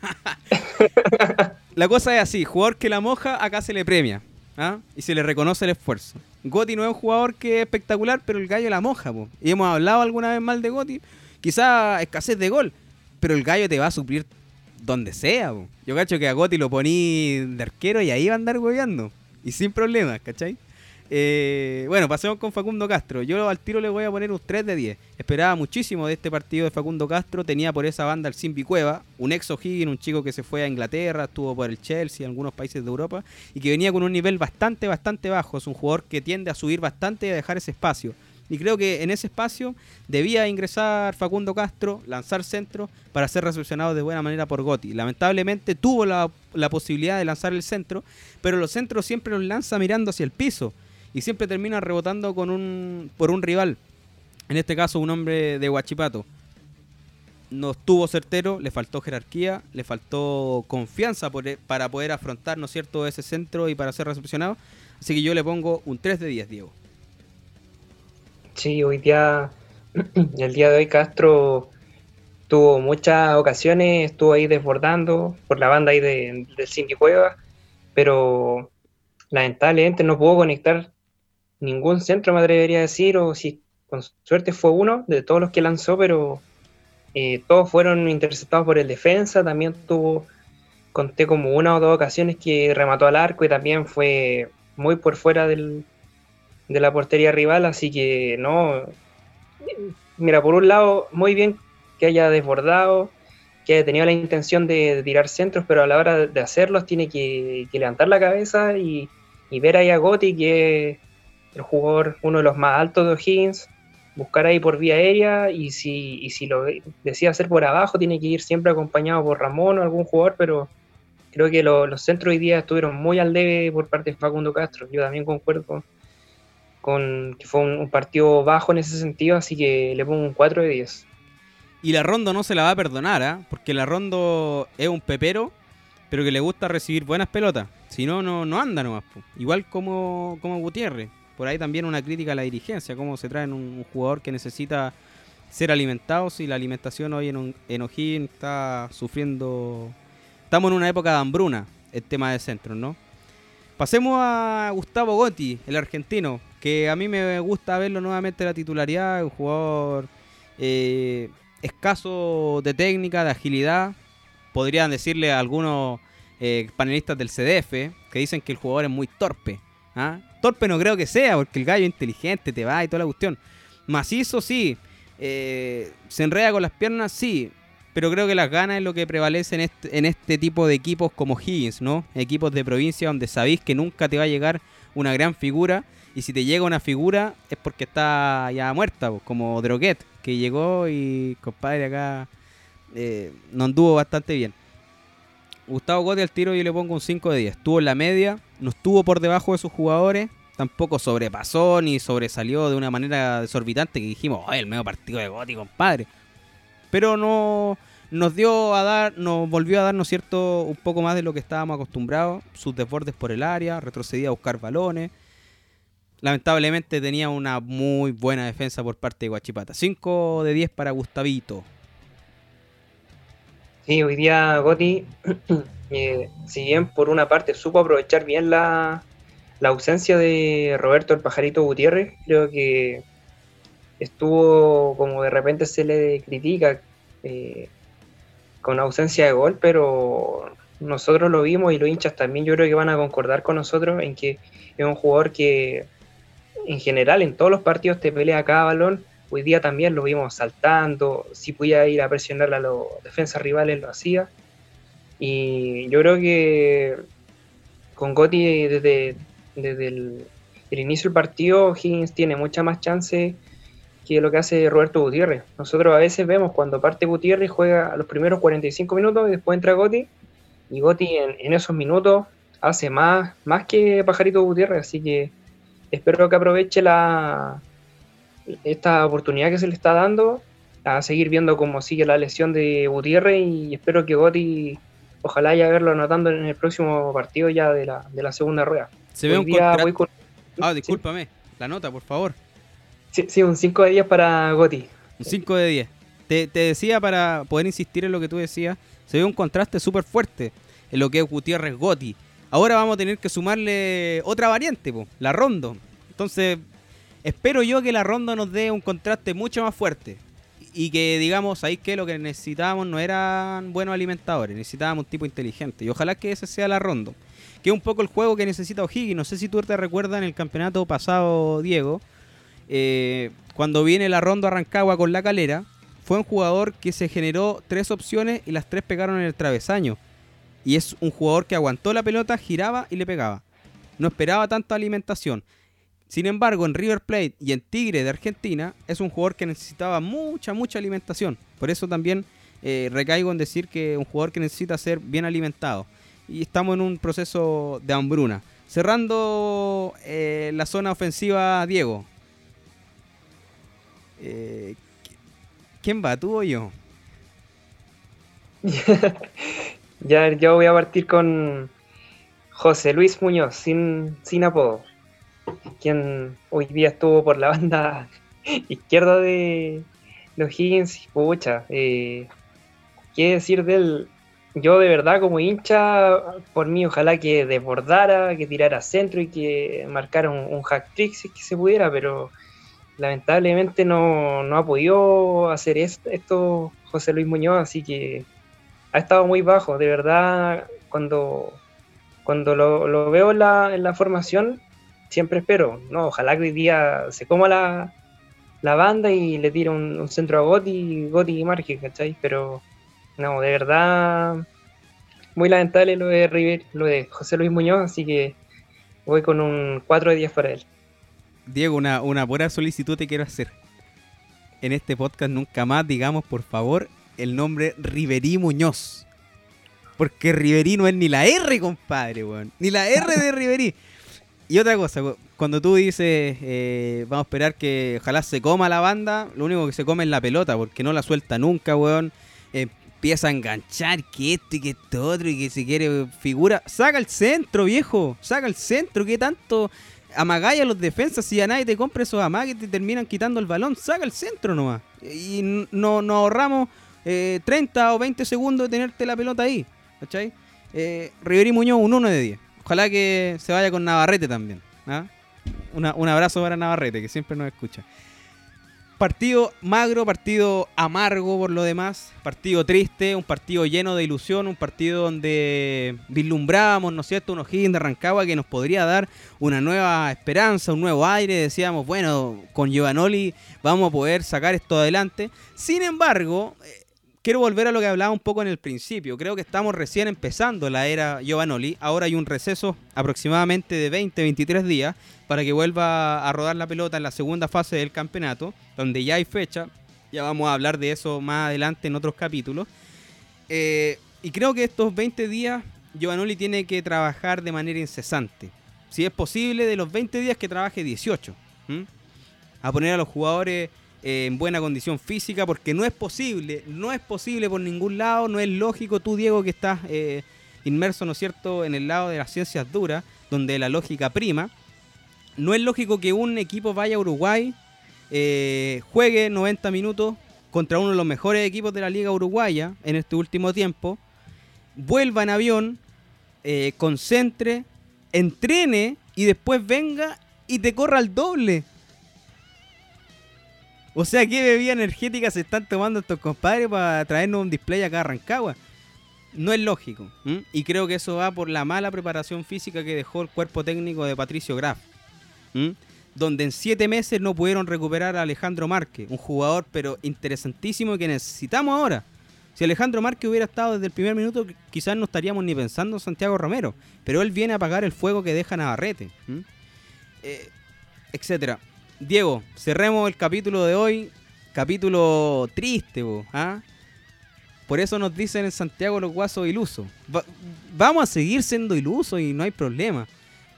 la cosa es así, jugador que la moja, acá se le premia. ¿ah? Y se le reconoce el esfuerzo. Gotti no es un jugador que es espectacular, pero el gallo la moja. Y hemos hablado alguna vez mal de Gotti. Quizá escasez de gol, pero el gallo te va a suplir donde sea. Yo cacho que a Gotti lo poní de arquero y ahí va a andar hueveando. Y sin problemas, ¿cachai? Eh, bueno, pasemos con Facundo Castro. Yo al tiro le voy a poner un 3 de 10. Esperaba muchísimo de este partido de Facundo Castro. Tenía por esa banda el Simbi Cueva, un ex O'Higgins, un chico que se fue a Inglaterra, estuvo por el Chelsea, algunos países de Europa, y que venía con un nivel bastante, bastante bajo. Es un jugador que tiende a subir bastante y a dejar ese espacio. Y creo que en ese espacio debía ingresar Facundo Castro, lanzar centro para ser recepcionado de buena manera por Gotti. Lamentablemente tuvo la, la posibilidad de lanzar el centro, pero los centros siempre los lanza mirando hacia el piso y siempre termina rebotando con un, por un rival. En este caso, un hombre de Guachipato. No estuvo certero, le faltó jerarquía, le faltó confianza e, para poder afrontar, ¿no es cierto?, ese centro y para ser recepcionado. Así que yo le pongo un 3 de 10, Diego. Sí, hoy día, el día de hoy Castro tuvo muchas ocasiones, estuvo ahí desbordando por la banda ahí de, del Cindy Cueva, pero lamentablemente no pudo conectar ningún centro, me atrevería a decir, o si con suerte fue uno de todos los que lanzó, pero eh, todos fueron interceptados por el defensa. También tuvo, conté como una o dos ocasiones que remató al arco y también fue muy por fuera del, de la portería rival, así que no. Mira, por un lado, muy bien que haya desbordado, que haya tenido la intención de, tirar centros, pero a la hora de hacerlos tiene que, levantar la cabeza y, y, ver ahí a Gotti, que el jugador, uno de los más altos de O'Higgins, buscar ahí por vía aérea y si, y si lo decía hacer por abajo, tiene que ir siempre acompañado por Ramón o algún jugador, pero creo que los centros hoy día estuvieron muy al debe por parte de Facundo Castro. Yo también concuerdo que fue un, partido bajo en ese sentido, así que le pongo un 4 de 10. Y la Rondo no se la va a perdonar, ¿ah? porque la Rondo es un pepero, pero que le gusta recibir buenas pelotas. Si no, no, no anda nomás. Igual como, como Gutiérrez por ahí también una crítica a la dirigencia, cómo se trae un, jugador que necesita ser alimentado si la alimentación hoy en, un, O'Higgins está sufriendo... Estamos en una época de hambruna, el tema de centro, ¿no? Pasemos a Gustavo Gotti, el argentino, que a mí me gusta verlo nuevamente en la titularidad, un jugador eh, escaso de técnica, de agilidad. Podrían decirle a algunos eh, panelistas del CDF que dicen que el jugador es muy torpe. ¿ah? Torpe no creo que sea, porque el gallo inteligente te va y toda la cuestión. Macizo sí. Eh, se enreda con las piernas, sí. Pero creo que las ganas es lo que prevalece en este, este tipo de equipos como Higgins, ¿no? Equipos de provincia donde sabéis que nunca te va a llegar una gran figura. Y si te llega una figura es porque está ya muerta, como Droguet, que llegó y, compadre, acá eh, no anduvo bastante bien. Gustavo Gotti al tiro yo le pongo un 5 de 10. Estuvo en la media, no estuvo por debajo de sus jugadores. tampoco sobrepasó ni sobresalió de una manera desorbitante que dijimos, ¡ay, el medio partido de Goti, compadre! Pero no nos dio a dar, nos volvió a dar, ¿no es cierto?, un poco más de lo que estábamos acostumbrados, sus desbordes por el área, retrocedía a buscar balones. Lamentablemente tenía una muy buena defensa por parte de Guachipata. 5 de 10 para Gustavito. Sí, hoy día Goti, eh, si bien por una parte supo aprovechar bien la, la ausencia de Roberto el Pajarito Gutiérrez, creo que estuvo como de repente se le critica eh, con ausencia de gol, pero nosotros lo vimos y los hinchas también yo creo que van a concordar con nosotros en que es un jugador que en general en todos los partidos te pelea cada balón. Hoy día también lo vimos saltando, si podía ir a presionar a los defensas rivales lo hacía. Y yo creo que con Gotti desde, desde el, inicio del partido Higgins tiene mucha más chance que lo que hace Roberto Gutiérrez. Nosotros a veces vemos cuando parte Gutiérrez juega a los primeros 45 minutos y después entra Gotti. Y Gotti en, esos minutos hace más, más que Pajarito Gutiérrez. Así que espero que aproveche la, esta oportunidad que se le está dando a seguir viendo cómo sigue la lesión de Gutiérrez y espero que Gotti ojalá ya verlo anotando en el próximo partido ya de la, de la segunda rueda. Se ve un contrato... Ah, discúlpame, la nota, por favor. Sí, un 5 de 10 para Goti. Un 5 de 10. Te, decía para poder insistir en lo que tú decías, se ve un contraste súper fuerte en lo que es Gutiérrez Goti. Ahora vamos a tener que sumarle otra variante, la Rondo. Entonces, espero yo que la Rondo nos dé un contraste mucho más fuerte. Y que digamos, ahí que lo que necesitábamos no eran buenos alimentadores, necesitábamos un tipo inteligente. Y ojalá que ese sea la Rondo. Que es un poco el juego que necesita O'Higgins. No sé si tú te recuerdas en el campeonato pasado, Diego eh, cuando viene la ronda Arrancagua con la calera, fue un jugador que se generó tres opciones y las tres pegaron en el travesaño. Y es un jugador que aguantó la pelota, giraba y le pegaba. No esperaba tanta alimentación. Sin embargo, en River Plate y en Tigre de Argentina, es un jugador que necesitaba mucha, mucha alimentación. Por eso también eh, recaigo en decir que un jugador que necesita ser bien alimentado. Y estamos en un proceso de hambruna. Cerrando eh, la zona ofensiva, Diego, eh, ¿Quién va, tú o yo? ya, yo voy a partir con José Luis Muñoz, sin, sin apodo, quien hoy día estuvo por la banda izquierda de los Higgins. Pucha, eh, ¿qué decir de él? Yo de verdad como hincha, por mí ojalá que desbordara, que tirara centro y que marcara un, hack trick si que se pudiera, pero lamentablemente no, ha podido hacer esto, José Luis Muñoz, así que ha estado muy bajo. De verdad, cuando, cuando lo, veo en la, formación, siempre espero, no, ojalá que hoy día se coma la, banda y le tire un, centro a Gotti, Gotti y marque, ¿cachai? Pero no, de verdad, muy lamentable lo de River, lo de José Luis Muñoz, así que voy con un 4 de 10 para él. Diego, una, una buena solicitud te quiero hacer. En este podcast nunca más digamos, por favor, el nombre Riverí Muñoz. Porque Riverí no es ni la R, compadre, weón. Ni la R de Riverí. Y otra cosa, cuando tú dices, eh, vamos a esperar que ojalá se coma la banda, lo único que se come es la pelota, porque no la suelta nunca, weón. empieza a enganchar que esto y que esto otro y que si quiere figura. Saca el centro, viejo. Saca el centro. ¿Qué tanto amagáis a los defensas, si a nadie te compra esos amagues, te terminan quitando el balón, saca el centro nomás. Y no, nos ahorramos 30 eh, o 20 segundos de tenerte la pelota ahí. ¿Cachai? Eh, Muñoz, un 1 de 10. Ojalá que se vaya con Navarrete también. ¿ah? un abrazo para Navarrete, que siempre nos escucha. Partido magro, partido amargo por lo demás, partido triste, un partido lleno de ilusión, un partido donde vislumbrábamos, ¿no es cierto?, unos Higgins de Rancagua que nos podría dar una nueva esperanza, un nuevo aire. Decíamos, bueno, con Giovanoli vamos a poder sacar esto adelante. Sin embargo, eh, quiero volver a lo que hablaba un poco en el principio. Creo que estamos recién empezando la era Giovanoli. Ahora hay un receso aproximadamente de 20, 23 días para que vuelva a rodar la pelota en la segunda fase del campeonato, donde ya hay fecha. Ya vamos a hablar de eso más adelante en otros capítulos. Eh, y creo que estos 20 días Giovanoli tiene que trabajar de manera incesante. Si es posible, de los 20 días que trabaje 18. A poner a los jugadores eh, en buena condición física, porque no es posible, no es posible por ningún lado, no es lógico. Tú, Diego, que estás eh, inmerso, ¿no es cierto?, en el lado de las ciencias duras, donde la lógica prima. No es lógico que un equipo vaya a Uruguay, eh, juegue 90 minutos contra uno de los mejores equipos de la Liga Uruguaya en este último tiempo, vuelva en avión, concentre, entrene y después venga y te corra el doble. O sea, ¿qué bebida energética se están tomando estos compadres para traernos un display acá a Rancagua? No es lógico. Y creo que eso va por la mala preparación física que dejó el cuerpo técnico de Patricio Graf. Donde en siete meses no pudieron recuperar a Alejandro Márquez, un jugador pero interesantísimo que necesitamos ahora. Si Alejandro Márquez hubiera estado desde el primer minuto, quizás no estaríamos ni pensando en Santiago Romero. Pero él viene a apagar el fuego que deja Navarrete. Eh, etcétera. Diego, cerremos el capítulo de hoy. Capítulo triste, ¿ah? Por eso nos dicen en Santiago los guasos ilusos. vamos a seguir siendo ilusos y no hay problema.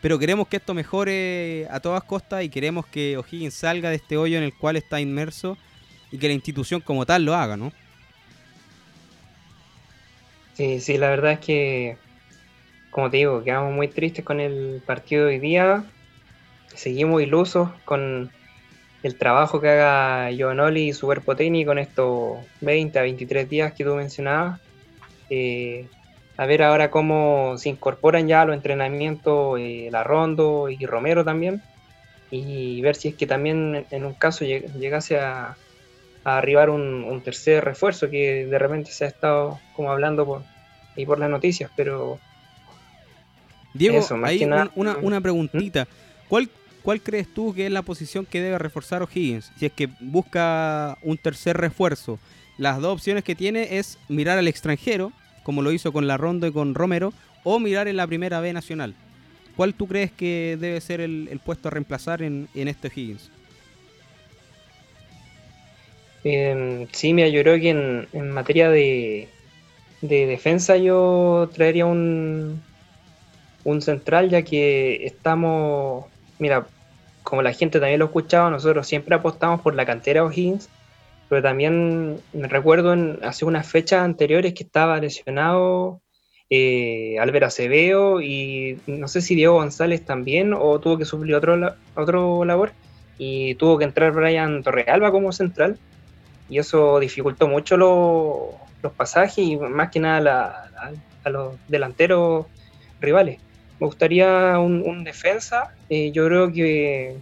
Pero queremos que esto mejore a todas costas y queremos que O'Higgins salga de este hoyo en el cual está inmerso y que la institución como tal lo haga, ¿no? Sí, sí, la verdad es que, como te digo, quedamos muy tristes con el partido de hoy día seguimos ilusos con el trabajo que haga Giovanoli y su cuerpo técnico en estos 20 a 23 días que tú mencionabas. Eh, a ver ahora cómo se incorporan ya a los entrenamientos eh, La Rondo y Romero también. Y ver si es que también en un caso llegase a, arribar un, tercer refuerzo que de repente se ha estado como hablando por, y por las noticias, pero... Diego, hay una, una, preguntita. ¿Cuál ¿cuál crees tú que es la posición que debe reforzar O'Higgins? Si es que busca un tercer refuerzo. Las dos opciones que tiene es mirar al extranjero, como lo hizo con La Rondo y con Romero, o mirar en la primera B nacional. ¿Cuál tú crees que debe ser el, puesto a reemplazar en, en este O'Higgins? Em, sí, mira, yo creo que en, materia de, de, defensa yo traería un, un central, ya que estamos, mira, como la gente también lo escuchaba, nosotros siempre apostamos por la cantera O'Higgins, pero también me recuerdo en, hace unas fechas anteriores que estaba lesionado eh, Álvaro Acevedo y no sé si Diego González también o tuvo que suplir otro, otro labor y tuvo que entrar Brian Torrealba como central y eso dificultó mucho los pasajes y más que nada a los delanteros rivales me gustaría un, defensa. Eh, yo creo que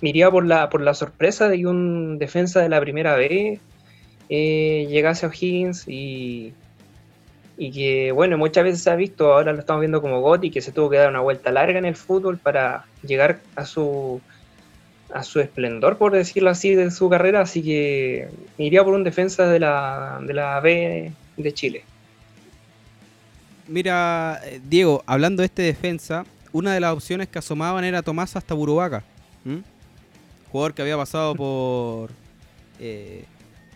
me por la, por la sorpresa de que un defensa de la primera vez eh, llegase a O'Higgins y, y que, bueno, muchas veces se ha visto, ahora lo estamos viendo como Gotti, que se tuvo que dar una vuelta larga en el fútbol para llegar a su a su esplendor, por decirlo así, de su carrera, así que me iría por un defensa de la, de la B de Chile. Mira, Diego, hablando de este defensa, una de las opciones que asomaban era Tomás hasta Burubaca. Jugador que había pasado por, eh,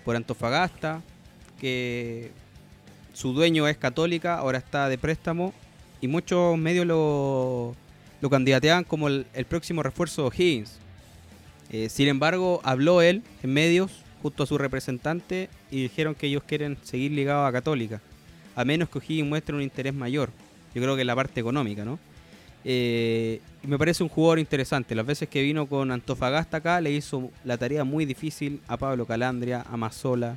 por Antofagasta, que su dueño es católica, ahora está de préstamo, y muchos medios lo, lo candidateaban como el, próximo refuerzo de O'Higgins. Eh, sin embargo, habló él en medios junto a su representante y dijeron que ellos quieren seguir ligados a Católica a menos que O'Higgins muestre un interés mayor. Yo creo que es la parte económica, ¿no? Eh, me parece un jugador interesante. Las veces que vino con Antofagasta acá le hizo la tarea muy difícil a Pablo Calandria, a Mazola.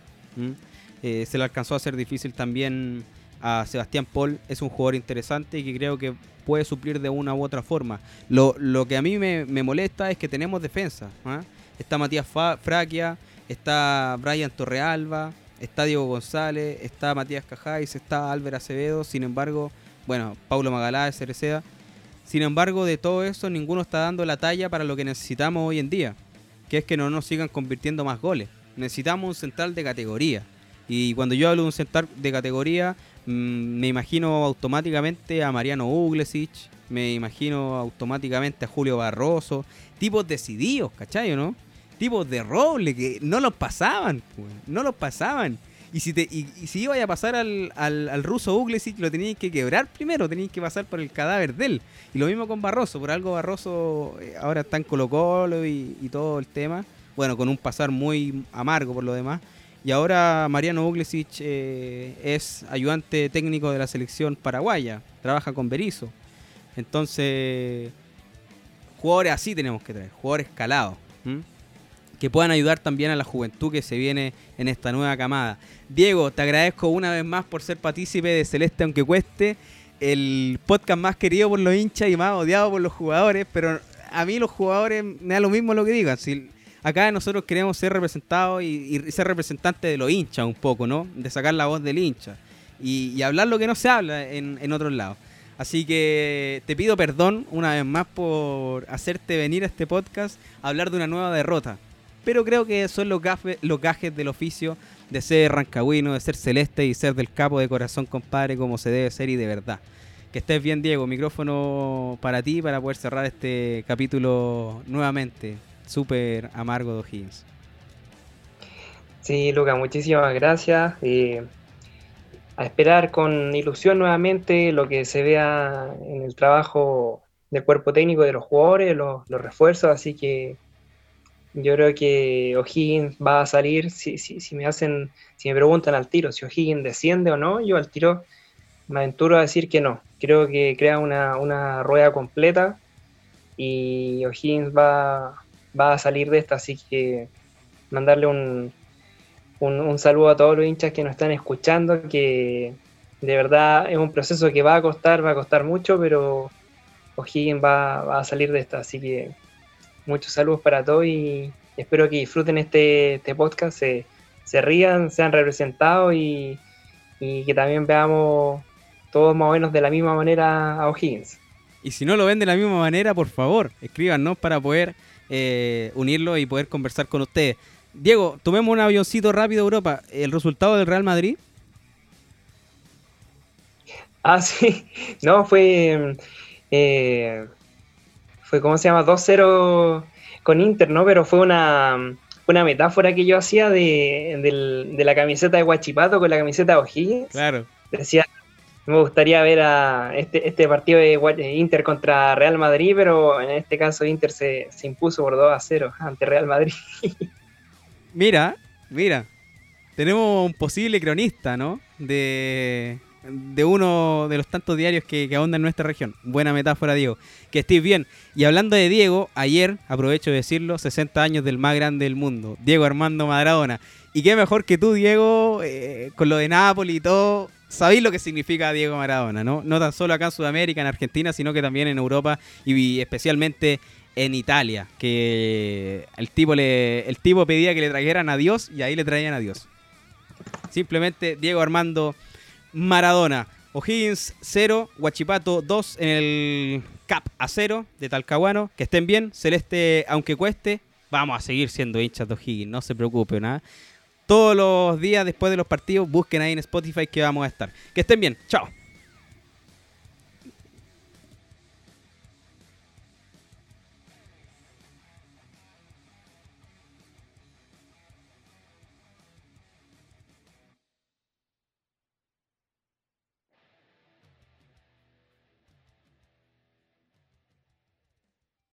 Eh, se le alcanzó a hacer difícil también a Sebastián Paul. Es un jugador interesante y que creo que puede suplir de una u otra forma. Lo, que a mí me, molesta es que tenemos defensa. ¿ah? Está Matías Fraquia, está Brian Torrealba, está Diego González, está Matías Cajáis, está Álvaro Acevedo, sin embargo, bueno, Paulo Magalá, Cereceda. Sin embargo, de todo eso, ninguno está dando la talla para lo que necesitamos hoy en día, que es que no nos sigan convirtiendo más goles. Necesitamos un central de categoría. Y cuando yo hablo de un central de categoría, mm, me imagino automáticamente a Mariano Uglesic, me imagino automáticamente a Julio Barroso, tipos decididos, ¿cachai no? Tipos de roble que no los pasaban, no los pasaban. Y si, te, y, si iba a pasar al, al, ruso Uglesic, lo teníais que quebrar primero, teníais que pasar por el cadáver de él. Y lo mismo con Barroso, por algo Barroso eh, ahora está en Colo Colo y, todo el tema. Bueno, con un pasar muy amargo por lo demás. Y ahora Mariano Uglesic eh, es ayudante técnico de la selección paraguaya, trabaja con Berizzo. Entonces, jugadores así tenemos que traer, jugadores calados que puedan ayudar también a la juventud que se viene en esta nueva camada. Diego, te agradezco una vez más por ser partícipe de Celeste aunque cueste, el podcast más querido por los hinchas y más odiado por los jugadores, pero a mí los jugadores me da lo mismo lo que digan. Si acá nosotros queremos ser representados y, ser representantes de los hinchas un poco, ¿no? De sacar la voz del hincha y, hablar lo que no se habla en, en otros lados. Así que te pido perdón una vez más por hacerte venir a este podcast a hablar de una nueva derrota. Pero creo que son los, gajes del oficio de ser rancagüino, de ser celeste y ser del capo de corazón, compadre, como se debe ser y de verdad. Que estés bien, Diego. Micrófono para ti para poder cerrar este capítulo nuevamente. Súper amargo de. Sí, Luca, muchísimas gracias. a esperar con ilusión nuevamente lo que se vea en el trabajo del cuerpo técnico de los jugadores, los refuerzos. Así que yo creo que O'Higgins va a salir, si, si, si, me hacen, si me preguntan al tiro si O'Higgins desciende o no, yo al tiro me aventuro a decir que no. Creo que crea una, rueda completa y O'Higgins va, va a salir de esta, así que mandarle un, un, saludo a todos los hinchas que nos están escuchando, que de verdad es un proceso que va a costar, va a costar mucho, pero O'Higgins va, va a salir de esta, así que muchos saludos para todos y espero que disfruten este, este podcast, se, rían, sean representados y, que también veamos todos más o menos de la misma manera a O'Higgins. Y si no lo ven de la misma manera, por favor, escríbanos para poder eh, unirlo y poder conversar con ustedes. Diego, tomemos un avioncito rápido a Europa. ¿El resultado del Real Madrid? Ah, sí. No, fue... Eh, fue, ¿cómo se llama? 2-0 con Inter, ¿no? Pero fue una, metáfora que yo hacía de, la camiseta de Guachipato con la camiseta de O'Higgins. Claro. Decía, me gustaría ver a este, este partido de Inter contra Real Madrid, pero en este caso Inter se, se impuso por 2 a 0 ante Real Madrid. mira, mira, tenemos un posible cronista, ¿no? De, de uno de los tantos diarios que, que ahondan en nuestra región. Buena metáfora, Diego. Que estés bien. Y hablando de Diego, ayer, aprovecho de decirlo, 60 años del más grande del mundo, Diego Armando Maradona. Y qué mejor que tú, Diego, eh, con lo de Nápoles y todo, sabéis lo que significa Diego Maradona, ¿no? No tan solo acá en Sudamérica, en Argentina, sino que también en Europa y especialmente en Italia, que el tipo, le, el tipo pedía que le trajeran a Dios y ahí le traían a Dios. Simplemente Diego Armando Maradona. O'Higgins 0, Guachipato 2 en el Cap a 0 de Talcahuano. Que estén bien. Celeste, aunque cueste, vamos a seguir siendo hinchas de O'Higgins, no se preocupen. ¿ah? Todos los días después de los partidos, busquen ahí en Spotify que vamos a estar. Que estén bien. Chao.